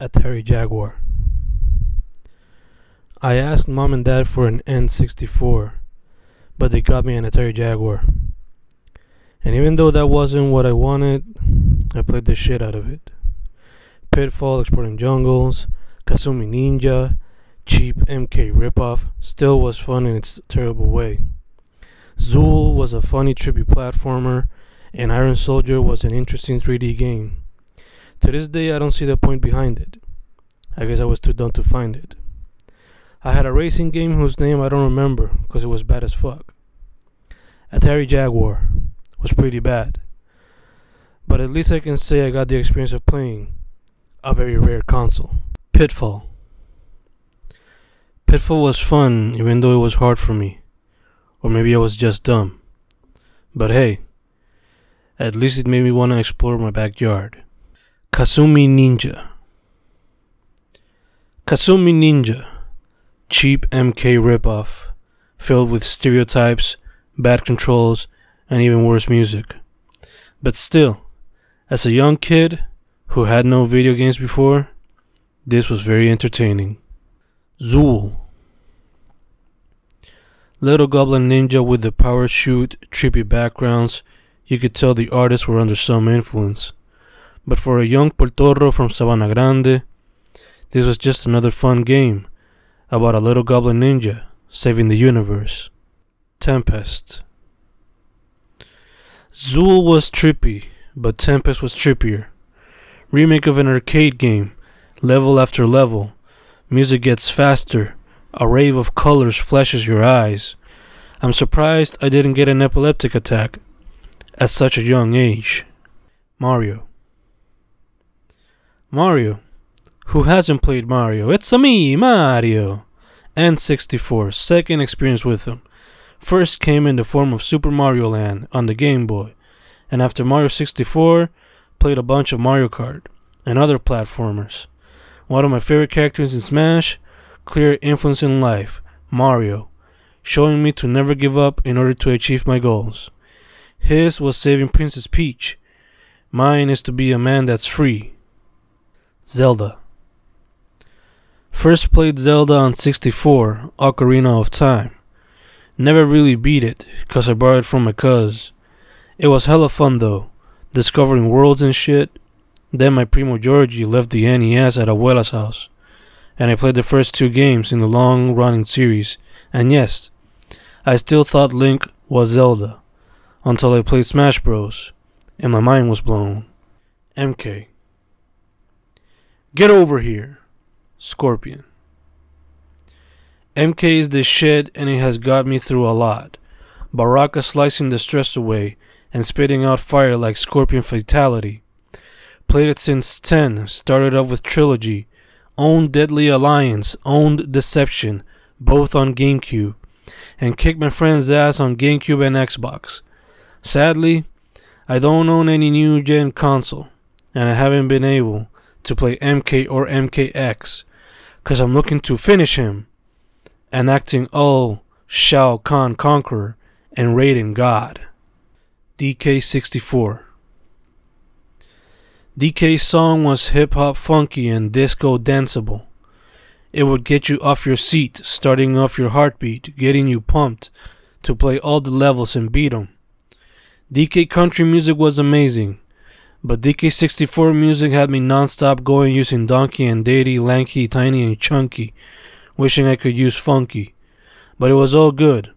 Atari Jaguar. I asked mom and dad for an N64, but they got me an Atari Jaguar. And even though that wasn't what I wanted, I played the shit out of it. Pitfall, Exploring Jungles, Kasumi Ninja, cheap MK ripoff still was fun in its terrible way. Zool was a funny, trippy platformer, and Iron Soldier was an interesting 3D game. To this day, I don't see the point behind it. I guess I was too dumb to find it. I had a racing game whose name I don't remember because it was bad as fuck. Atari Jaguar was pretty bad. But at least I can say I got the experience of playing a very rare console. Pitfall. Pitfall was fun even though it was hard for me. Or maybe I was just dumb. But hey, at least it made me want to explore my backyard. Kasumi Ninja. Kasumi Ninja. Cheap MK ripoff, filled with stereotypes, bad controls, and even worse music. But still, as a young kid who had no video games before, this was very entertaining. Zool. Little Goblin Ninja with the power shoot, trippy backgrounds, you could tell the artists were under some influence. But for a young Puertorro from Sabana Grande, this was just another fun game about a little goblin ninja saving the universe. Tempest. Zool was trippy, but Tempest was trippier. Remake of an arcade game, level after level. Music gets faster, a rave of colors flashes your eyes. I'm surprised I didn't get an epileptic attack at such a young age. Mario. Mario. Who hasn't played Mario? It's a me, Mario. N64, second experience with him. First came in the form of Super Mario Land on the Game Boy, and after Mario 64, played a bunch of Mario Kart and other platformers. One of my favorite characters in Smash, clear influence in life, Mario, showing me to never give up in order to achieve my goals. His was saving Princess Peach. Mine is to be a man that's free. Zelda. First played Zelda on 64, Ocarina of Time. Never really beat it, cause I borrowed it from my cuz. It was hella fun though, discovering worlds and shit. Then my primo Georgie left the NES at Abuela's house, and I played the first two games in the long running series. And yes, I still thought Link was Zelda, until I played Smash Bros, and my mind was blown. MK. Get over here. Scorpion. MK is the shit and it has got me through a lot. Baraka slicing the stress away and spitting out fire like Scorpion Fatality. Played it since 10, started off with Trilogy, owned Deadly Alliance, owned Deception, both on GameCube, and kicked my friend's ass on GameCube and Xbox. Sadly, I don't own any new gen console, and I haven't been able to play MK or MKX, cause I'm looking to finish him enacting all Shao Kahn Conqueror and Raiden God. DK64 DK's song was hip hop funky and disco danceable. It would get you off your seat, starting off your heartbeat, getting you pumped to play all the levels and beat 'em. DK country music was amazing, but DK64 music had me non-stop going using Donkey and Diddy, Lanky, Tiny, and Chunky wishing I could use funky. But it was all good.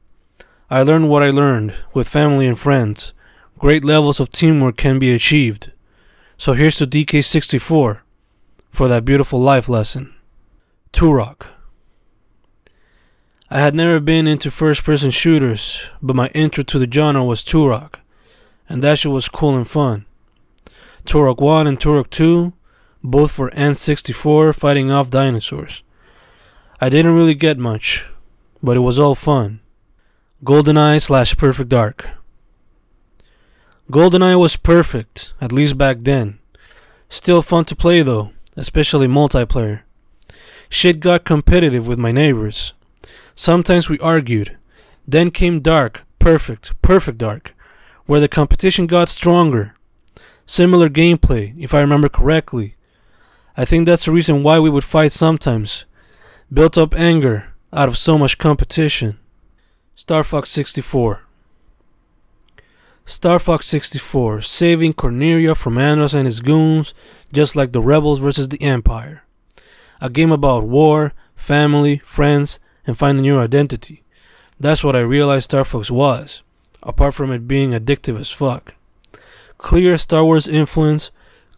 I learned what I learned with family and friends. Great levels of teamwork can be achieved. So here's to DK64 for that beautiful life lesson. Turok. I had never been into first person shooters, but my intro to the genre was Turok, and that shit was cool and fun. Turok 1 and Turok 2, both for N64 fighting off dinosaurs. I didn't really get much, but it was all fun. GoldenEye slash Perfect Dark. GoldenEye was perfect, at least back then. Still fun to play though, especially multiplayer. Shit got competitive with my neighbors. Sometimes we argued. Then came Dark, Perfect, Perfect Dark, where the competition got stronger. Similar gameplay, if I remember correctly. I think that's the reason why we would fight sometimes. Built up anger out of so much competition. Star Fox 64. Star Fox 64, saving Corneria from Andross and his goons, just like the Rebels versus the Empire. A game about war, family, friends, and finding your identity. That's what I realized Star Fox was, apart from it being addictive as fuck. Clear Star Wars influence,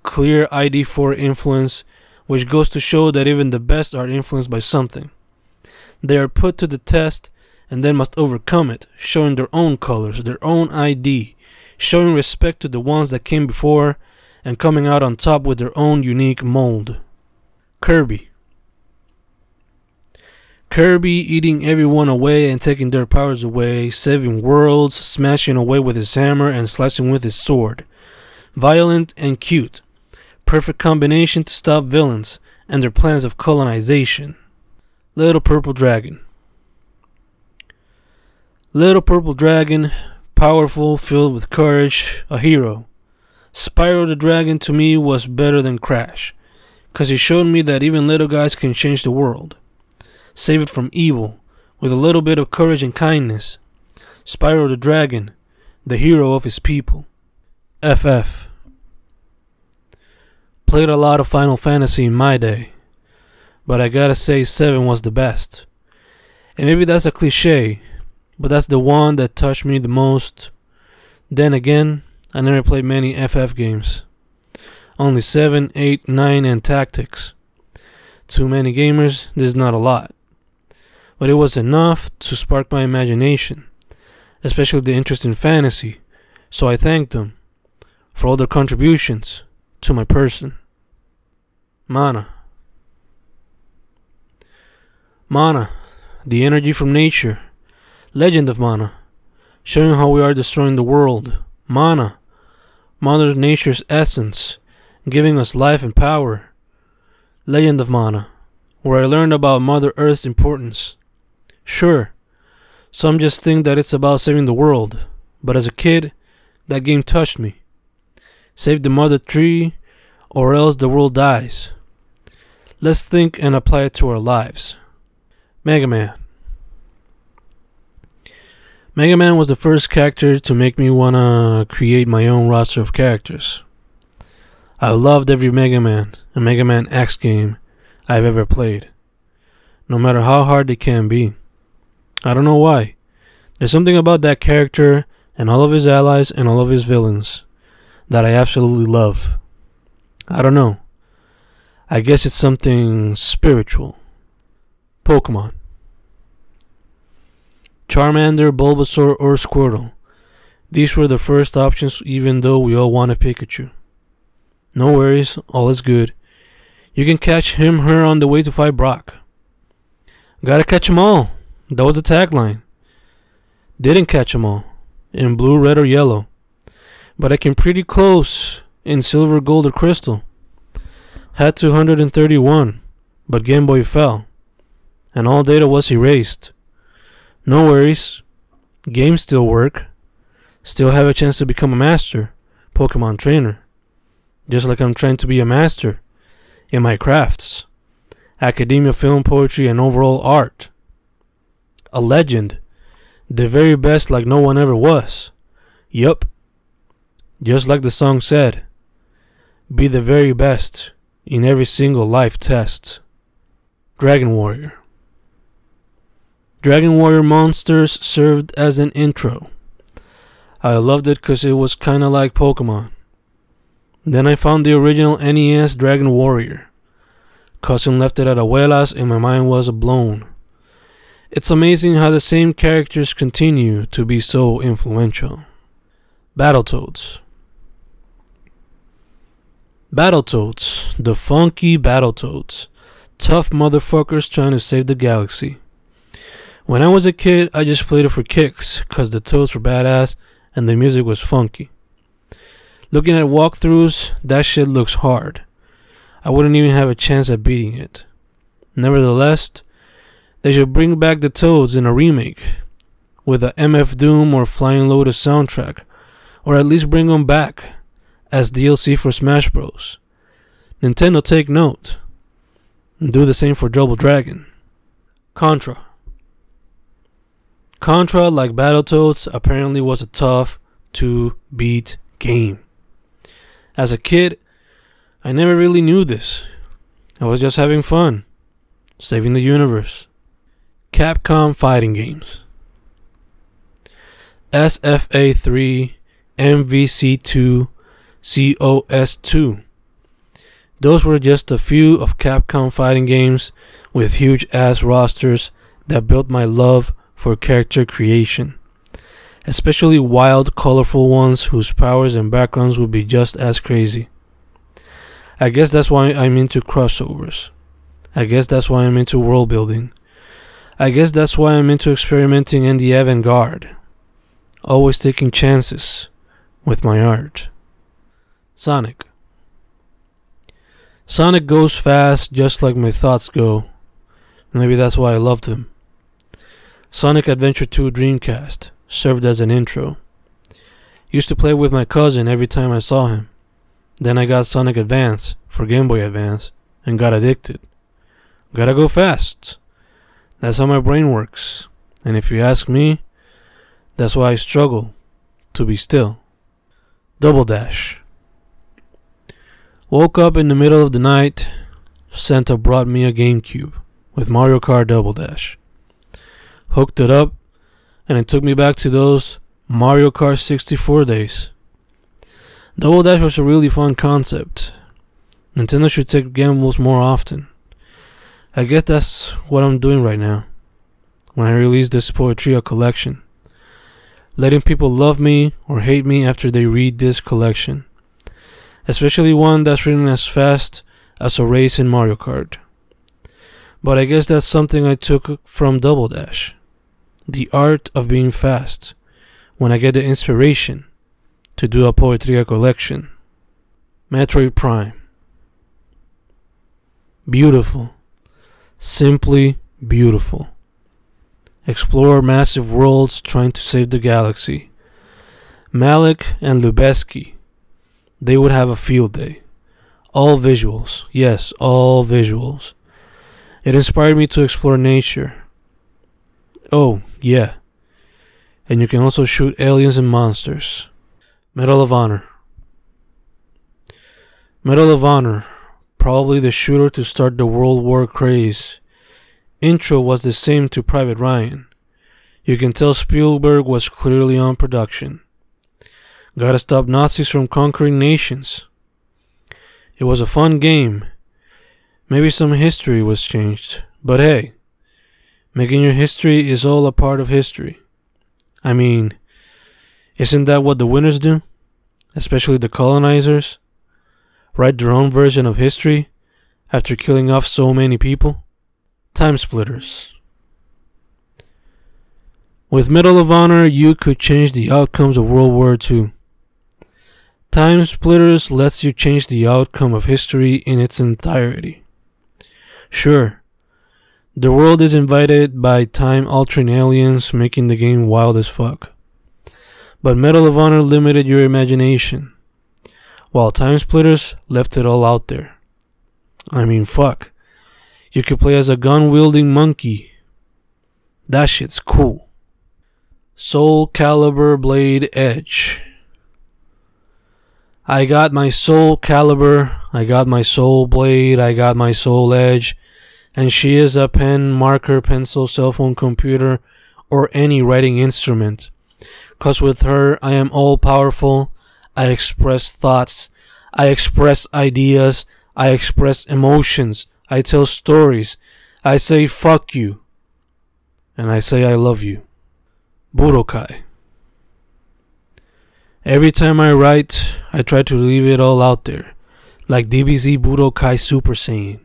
clear ID4 influence, which goes to show that even the best are influenced by something. They are put to the test and then must overcome it, showing their own colors, their own ID, showing respect to the ones that came before, and coming out on top with their own unique mold. Kirby. Kirby eating everyone away and taking their powers away, saving worlds, smashing away with his hammer and slicing with his sword. Violent and cute. Perfect combination to stop villains and their plans of colonization. Little Purple Dragon. Little Purple Dragon, powerful, filled with courage, a hero. Spyro the Dragon to me was better than Crash, cause he showed me that even little guys can change the world. Save it from evil, with a little bit of courage and kindness. Spyro the Dragon, the hero of his people. FF. Played a lot of Final Fantasy in my day, but I gotta say 7 was the best. And maybe that's a cliche, but that's the one that touched me the most. Then again, I never played many FF games. Only 7, 8, 9, and Tactics. Too many gamers, there's not a lot. But it was enough to spark my imagination, especially the interest in fantasy, so I thanked them for all their contributions to my person. Mana. Mana, the energy from nature. Legend of Mana, showing how we are destroying the world. Mana, Mother Nature's essence, giving us life and power. Legend of Mana, where I learned about Mother Earth's importance. Sure, some just think that it's about saving the world, but as a kid, that game touched me. Save the mother tree, or else the world dies. Let's think and apply it to our lives. Mega Man. Mega Man was the first character to make me wanna create my own roster of characters. I loved every Mega Man and Mega Man X game I've ever played, no matter how hard they can be. I don't know why. There's something about that character and all of his allies and all of his villains that I absolutely love. I don't know. I guess it's something spiritual. Pokemon. Charmander, Bulbasaur, or Squirtle. These were the first options, even though we all wanted Pikachu. No worries, all is good. You can catch him, her on the way to fight Brock. Gotta catch 'em all. That was the tagline. Didn't catch 'em all. In blue, red, or yellow. But I came pretty close in silver, gold, or crystal. Had 231, but Game Boy fell. And all data was erased. No worries. Games still work. Still have a chance to become a master, Pokemon trainer. Just like I'm trying to be a master in my crafts academia, film, poetry, and overall art. A legend. The very best, like no one ever was. Yup. Just like the song said. Be the very best in every single life test. Dragon Warrior. Dragon Warrior Monsters served as an intro. I loved it because it was kinda like Pokemon. Then I found the original NES Dragon Warrior. Cousin left it at Abuela's and my mind was blown. It's amazing how the same characters continue to be so influential. Battletoads. Battletoads, the funky Battletoads. Tough motherfuckers trying to save the galaxy. When I was a kid, I just played it for kicks, cause the toads were badass and the music was funky. Looking at walkthroughs, that shit looks hard. I wouldn't even have a chance at beating it. Nevertheless, they should bring back the Toads in a remake, with a MF Doom or Flying Lotus soundtrack, or at least bring them back as DLC for Smash Bros. Nintendo take note. And do the same for Double Dragon. Contra. Contra, like Battletoads, apparently was a tough to beat game. As a kid, I never really knew this. I was just having fun, saving the universe. Capcom fighting games. SFA 3, MVC 2, CVS 2. Those were just a few of Capcom fighting games with huge ass rosters that built my love for character creation. Especially wild, colorful ones whose powers and backgrounds would be just as crazy. I guess that's why I'm into crossovers. I guess that's why I'm into world building. I guess that's why I'm into experimenting in the avant garde. Always taking chances with my art. Sonic. Sonic goes fast just like my thoughts go. Maybe that's why I loved him. Sonic Adventure 2 Dreamcast served as an intro. Used to play with my cousin every time I saw him. Then I got Sonic Advance for Game Boy Advance and got addicted. Gotta go fast. That's how my brain works. And if you ask me, that's why I struggle to be still. Double Dash. Woke up in the middle of the night. Santa brought me a GameCube with Mario Kart Double Dash. Hooked it up, and it took me back to those Mario Kart 64 days. Double Dash was a really fun concept. Nintendo should take gambles more often. I guess that's what I'm doing right now. When I release this poetry collection. Letting people love me or hate me after they read this collection. Especially one that's written as fast as a race in Mario Kart. But I guess that's something I took from Double Dash. The art of being fast. When I get the inspiration to do a Poetria collection. Metroid Prime. Beautiful. Simply beautiful. Explore massive worlds trying to save the galaxy. Malick and Lubezki, they would have a field day. All visuals, yes, all visuals. It inspired me to explore nature. Oh, yeah. And you can also shoot aliens and monsters. Medal of Honor. Medal of Honor, probably the shooter to start the World War craze. Intro was the same to Private Ryan. You can tell Spielberg was clearly on production. Gotta stop Nazis from conquering nations. It was a fun game. Maybe some history was changed, but hey, making your history is all a part of history. I mean, isn't that what the winners do? Especially the colonizers? Write their own version of history after killing off so many people? Time splitters. With Medal of Honor, you could change the outcomes of World War II. Time Splitters lets you change the outcome of history in its entirety. Sure, the world is invaded by time altering aliens, making the game wild as fuck. But Medal of Honor limited your imagination, while Time Splitters left it all out there. I mean, fuck. You could play as a gun wielding monkey. That shit's cool. Soul Calibur Blade Edge. I got my Soul Calibur, I got my Soul Blade, I got my Soul Edge, and she is a pen, marker, pencil, cell phone, computer, or any writing instrument. Cause with her, I am all powerful. I express thoughts. I express ideas. I express emotions. I tell stories. I say fuck you. And I say I love you. Budokai. Every time I write, I try to leave it all out there. Like DBZ Budokai Super Saiyan.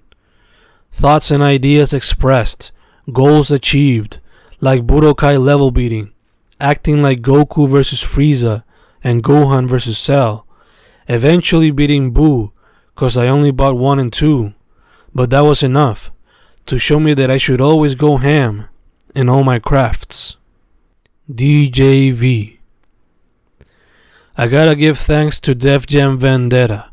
Thoughts and ideas expressed. Goals achieved. Like Budokai level beating acting like Goku versus Frieza and Gohan versus Cell, eventually beating Buu cause I only bought 1 and 2, but that was enough to show me that I should always go ham in all my crafts. DJV I gotta give thanks to Def Jam Vendetta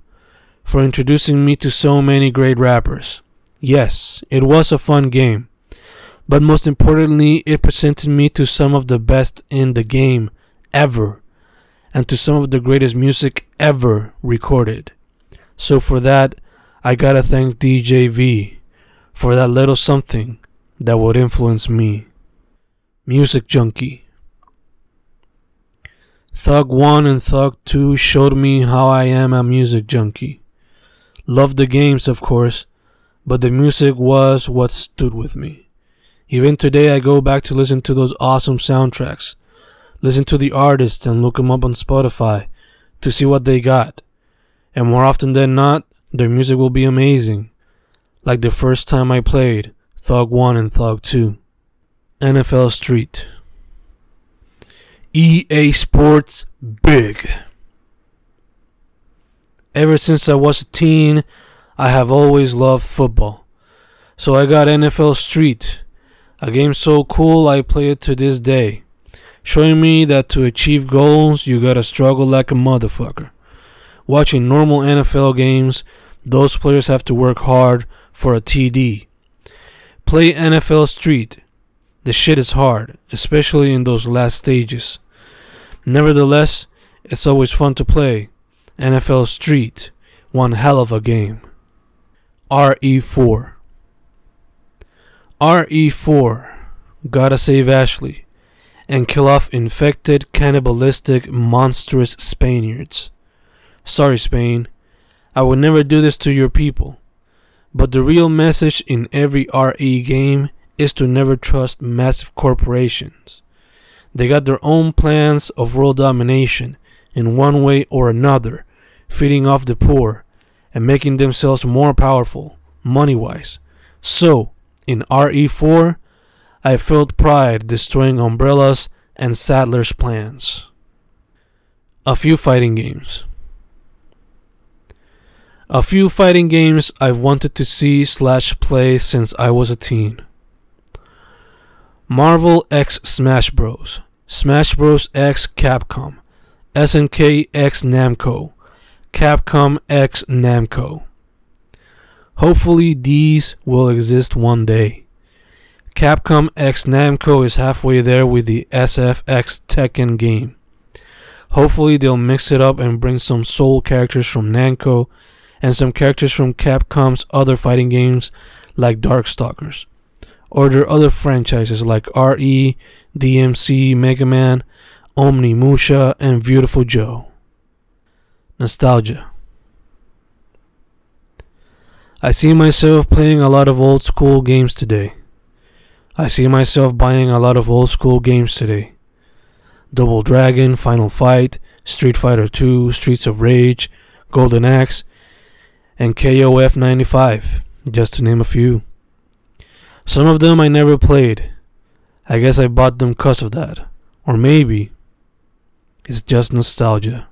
for introducing me to so many great rappers. Yes, it was a fun game, but most importantly, it presented me to some of the best in the game ever and to some of the greatest music ever recorded. So for that, I gotta thank DJ V for that little something that would influence me. Music Junkie. Thug 1 and Thug 2 showed me how I am a music junkie. Loved the games, of course, but the music was what stood with me. Even today, I go back to listen to those awesome soundtracks, listen to the artists, and look them up on Spotify to see what they got. And more often than not, their music will be amazing, like the first time I played Thug 1 and Thug 2. NFL Street. EA Sports Big. Ever since I was a teen, I have always loved football. So I got NFL Street, a game so cool I play it to this day, showing me that to achieve goals you gotta struggle like a motherfucker. Watching normal NFL games, those players have to work hard for a TD. Play NFL Street. The shit is hard, especially in those last stages. Nevertheless, it's always fun to play. NFL Street, one hell of a game. RE4 RE4 Gotta save Ashley and kill off infected, cannibalistic, monstrous Spaniards. Sorry, Spain. I would never do this to your people. But the real message in every RE game is to never trust massive corporations. They got their own plans of world domination in one way or another, feeding off the poor and making themselves more powerful, money wise. So, in RE4, I felt pride destroying Umbrella's and Saddler's plans. A few fighting games. A few fighting games I've wanted to see slash play since I was a teen. Marvel X Smash Bros. Smash Bros. X Capcom, SNK X Namco, Capcom X Namco. Hopefully, these will exist one day. Capcom X Namco is halfway there with the SFX Tekken game. Hopefully, they'll mix it up and bring some soul characters from Namco and some characters from Capcom's other fighting games like Darkstalkers or their other franchises like RE, DMC, Mega Man, Onimusha, and Beautiful Joe. Nostalgia. I see myself playing a lot of old school games today. I see myself buying a lot of old school games today. Double Dragon, Final Fight, Street Fighter 2, Streets of Rage, Golden Axe, and KOF 95, just to name a few. Some of them I never played. I guess I bought them because of that. Or maybe it's just nostalgia.